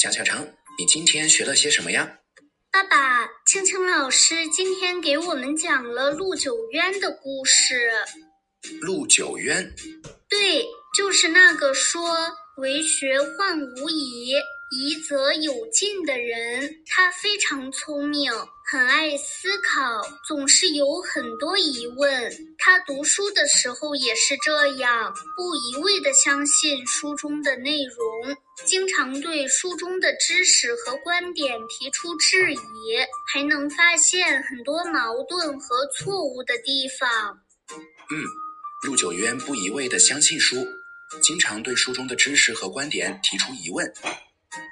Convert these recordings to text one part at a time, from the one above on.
小小成，你今天学了些什么呀？爸爸，青青老师今天给我们讲了陆九渊的故事。陆九渊，对，就是那个说“为学患无疑，疑则有进”的人。他非常聪明，很爱思考，总是有很多疑问。他读书的时候也是这样，不一味的相信书中的内容。经常对书中的知识和观点提出质疑，还能发现很多矛盾和错误的地方。嗯，陆九渊不一味的相信书，经常对书中的知识和观点提出疑问，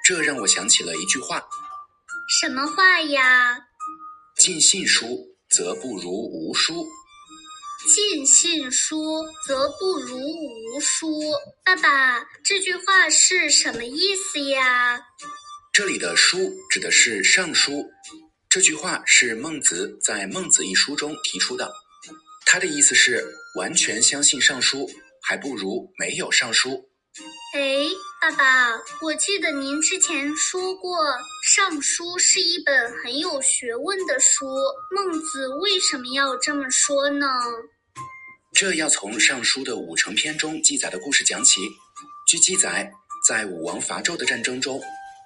这让我想起了一句话：什么话呀？尽信书，则不如无书。尽信书，则不如无书。爸爸，这句话是什么意思呀？这里的“书”指的是《尚书》。这句话是孟子在《孟子》一书中提出的。他的意思是，完全相信《尚书》，还不如没有《尚书》。哎，爸爸，我记得您之前说过，《尚书》是一本很有学问的书。孟子为什么要这么说呢？这要从《尚书》的五成篇中记载的故事讲起。据记载，在武王伐纣的战争中，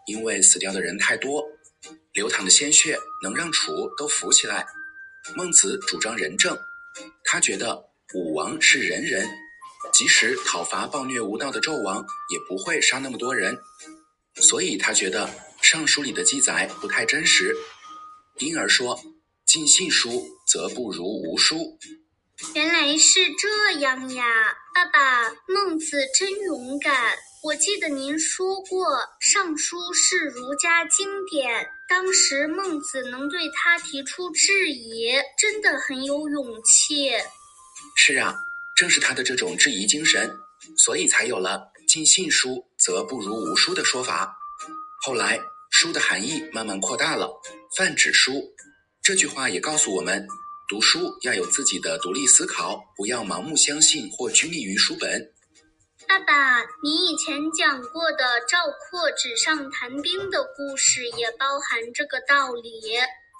因为死掉的人太多，流淌的鲜血能让楚都浮起来。孟子主张仁政，他觉得武王是仁人，即使讨伐暴虐无道的纣王，也不会杀那么多人，所以他觉得《尚书》里的记载不太真实，因而说：“尽信书，则不如无书。”原来是这样呀，爸爸，孟子真勇敢。我记得您说过，《尚书》是儒家经典，当时孟子能对他提出质疑，真的很有勇气。是啊，正是他的这种质疑精神，所以才有了“尽信书，则不如无书”的说法。后来，书的含义慢慢扩大了，泛指书。这句话也告诉我们。读书要有自己的独立思考，不要盲目相信或拘泥于书本。爸爸，你以前讲过的赵括纸上谈兵的故事也包含这个道理。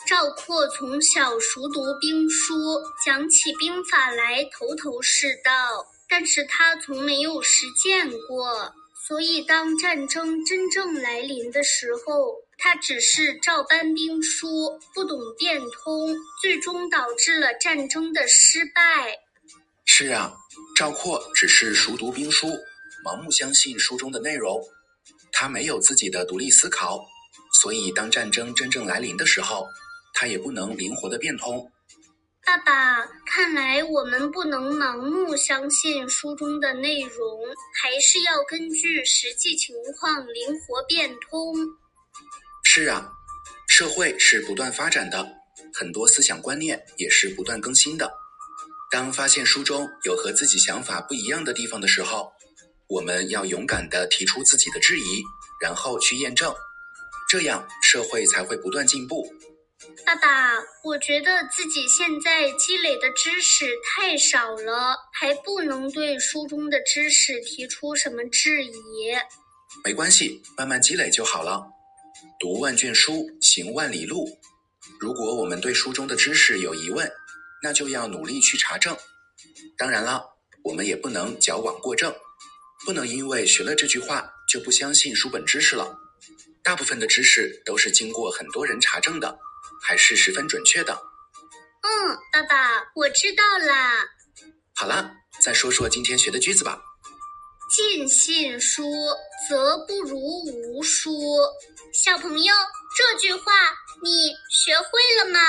赵括从小熟读兵书，讲起兵法来头头是道，但是他从没有实践过，所以当战争真正来临的时候。他只是照搬兵书，不懂变通，最终导致了战争的失败。是啊，赵括只是熟读兵书，盲目相信书中的内容，他没有自己的独立思考，所以当战争真正来临的时候，他也不能灵活的变通。爸爸，看来我们不能盲目相信书中的内容，还是要根据实际情况灵活变通。是啊，社会是不断发展的，很多思想观念也是不断更新的。当发现书中有和自己想法不一样的地方的时候，我们要勇敢地提出自己的质疑，然后去验证，这样社会才会不断进步。爸爸，我觉得自己现在积累的知识太少了，还不能对书中的知识提出什么质疑。没关系，慢慢积累就好了。读万卷书，行万里路。如果我们对书中的知识有疑问，那就要努力去查证。当然了，我们也不能矫枉过正，不能因为学了这句话就不相信书本知识了。大部分的知识都是经过很多人查证的，还是十分准确的。嗯，爸爸，我知道啦。好啦，再说说今天学的句子吧。尽信书，则不如无书。小朋友，这句话你学会了吗？